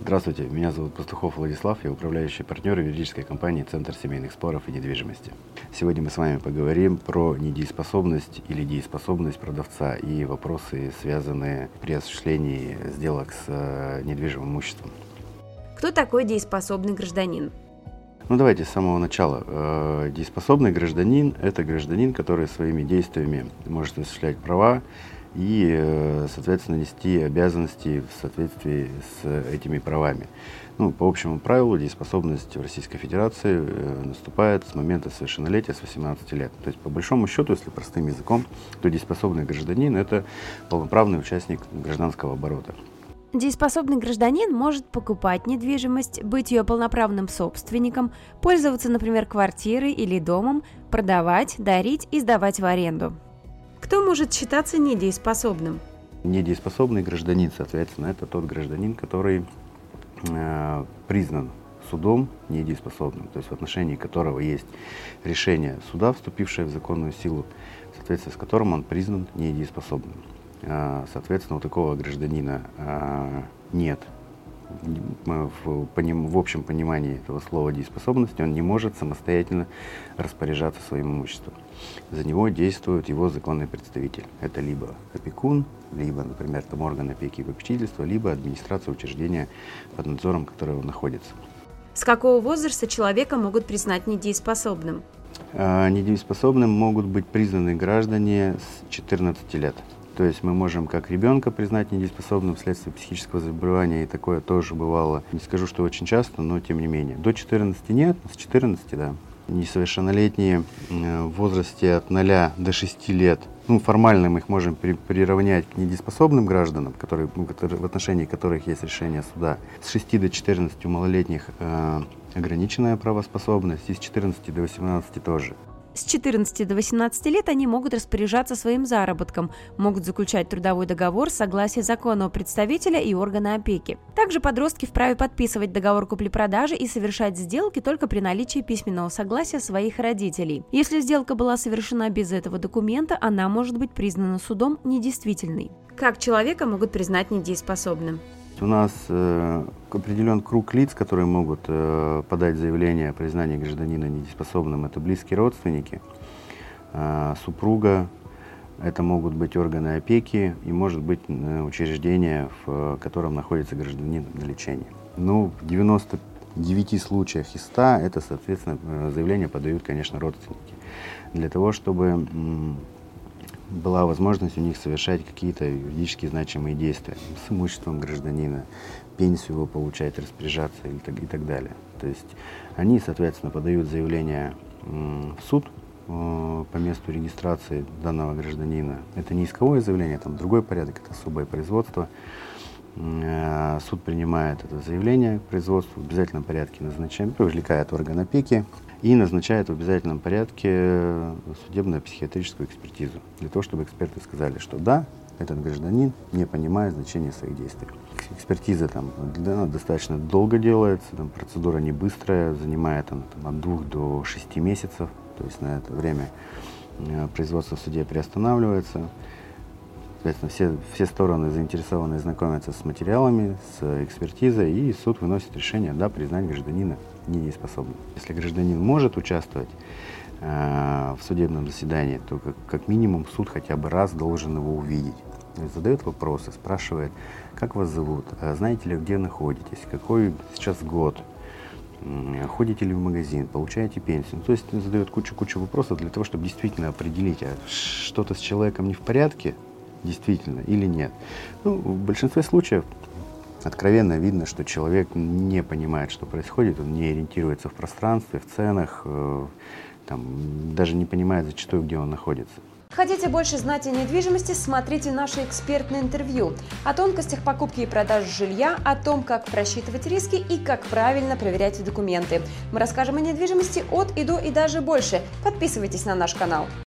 Здравствуйте, меня зовут Пастухов Владислав, я управляющий партнер юридической компании «Центр семейных споров и недвижимости». Сегодня мы с вами поговорим про недееспособность или дееспособность продавца и вопросы, связанные при осуществлении сделок с э, недвижимым имуществом. Кто такой дееспособный гражданин? Ну давайте с самого начала. Э, дееспособный гражданин – это гражданин, который своими действиями может осуществлять права и, э, соответственно, нести обязанности в соответствии с этими правами. Ну, по общему правилу, дееспособность в Российской Федерации э, наступает с момента совершеннолетия, с 18 лет. То есть, по большому счету, если простым языком, то дееспособный гражданин – это полноправный участник гражданского оборота. Дееспособный гражданин может покупать недвижимость, быть ее полноправным собственником, пользоваться, например, квартирой или домом, продавать, дарить и сдавать в аренду. Кто может считаться недееспособным? Недееспособный гражданин, соответственно, это тот гражданин, который э, признан судом недееспособным, то есть в отношении которого есть решение суда, вступившее в законную силу, соответственно, с которым он признан недееспособным. Э, соответственно, у такого гражданина э, нет в, в общем понимании этого слова дееспособности, он не может самостоятельно распоряжаться своим имуществом. За него действует его законный представитель. Это либо опекун, либо, например, там орган опеки и попечительства, либо администрация учреждения под надзором которого находится. С какого возраста человека могут признать недееспособным? А, недееспособным могут быть признаны граждане с 14 лет. То есть мы можем как ребенка признать недееспособным вследствие психического заболевания, и такое тоже бывало. Не скажу, что очень часто, но тем не менее. До 14 нет, с 14, да. Несовершеннолетние в возрасте от 0 до 6 лет, ну, формально мы их можем приравнять к недееспособным гражданам, ну, которые, в отношении которых есть решение суда. С 6 до 14 у малолетних э, ограниченная правоспособность, и с 14 до 18 тоже. С 14 до 18 лет они могут распоряжаться своим заработком, могут заключать трудовой договор с согласия законного представителя и органа опеки. Также подростки вправе подписывать договор купли-продажи и совершать сделки только при наличии письменного согласия своих родителей. Если сделка была совершена без этого документа, она может быть признана судом недействительной. Как человека могут признать недееспособным? У нас э, определен круг лиц, которые могут э, подать заявление о признании гражданина недееспособным. Это близкие родственники, э, супруга, это могут быть органы опеки и может быть учреждение, в котором находится гражданин на лечении. Ну, в 99 случаях из 100 это, соответственно, заявление подают, конечно, родственники. Для того, чтобы была возможность у них совершать какие-то юридически значимые действия с имуществом гражданина, пенсию его получать, распоряжаться и так, и так далее. То есть они, соответственно, подают заявление в суд э, по месту регистрации данного гражданина. Это не исковое заявление, там другой порядок, это особое производство. Э, суд принимает это заявление к производству, в обязательном порядке назначаем, привлекает орган опеки, и назначает в обязательном порядке судебно-психиатрическую экспертизу, для того, чтобы эксперты сказали, что да, этот гражданин не понимает значения своих действий. Экспертиза там, она достаточно долго делается, там, процедура не быстрая, занимает там, там, от двух до шести месяцев, то есть на это время э, производство в суде приостанавливается. Соответственно, все, все стороны заинтересованы знакомятся с материалами, с экспертизой, и суд выносит решение, да, признать гражданина недееспособным. Если гражданин может участвовать э, в судебном заседании, то как, как минимум суд хотя бы раз должен его увидеть. Задает вопросы, спрашивает, как вас зовут, а знаете ли, где находитесь, какой сейчас год, ходите ли в магазин, получаете пенсию. Ну, то есть задает кучу-кучу вопросов для того, чтобы действительно определить, а что-то с человеком не в порядке, действительно или нет. Ну, в большинстве случаев откровенно видно, что человек не понимает, что происходит, он не ориентируется в пространстве, в ценах, э, там, даже не понимает зачастую, где он находится. Хотите больше знать о недвижимости, смотрите наше экспертное интервью о тонкостях покупки и продажи жилья, о том, как просчитывать риски и как правильно проверять документы. Мы расскажем о недвижимости от и до и даже больше. Подписывайтесь на наш канал.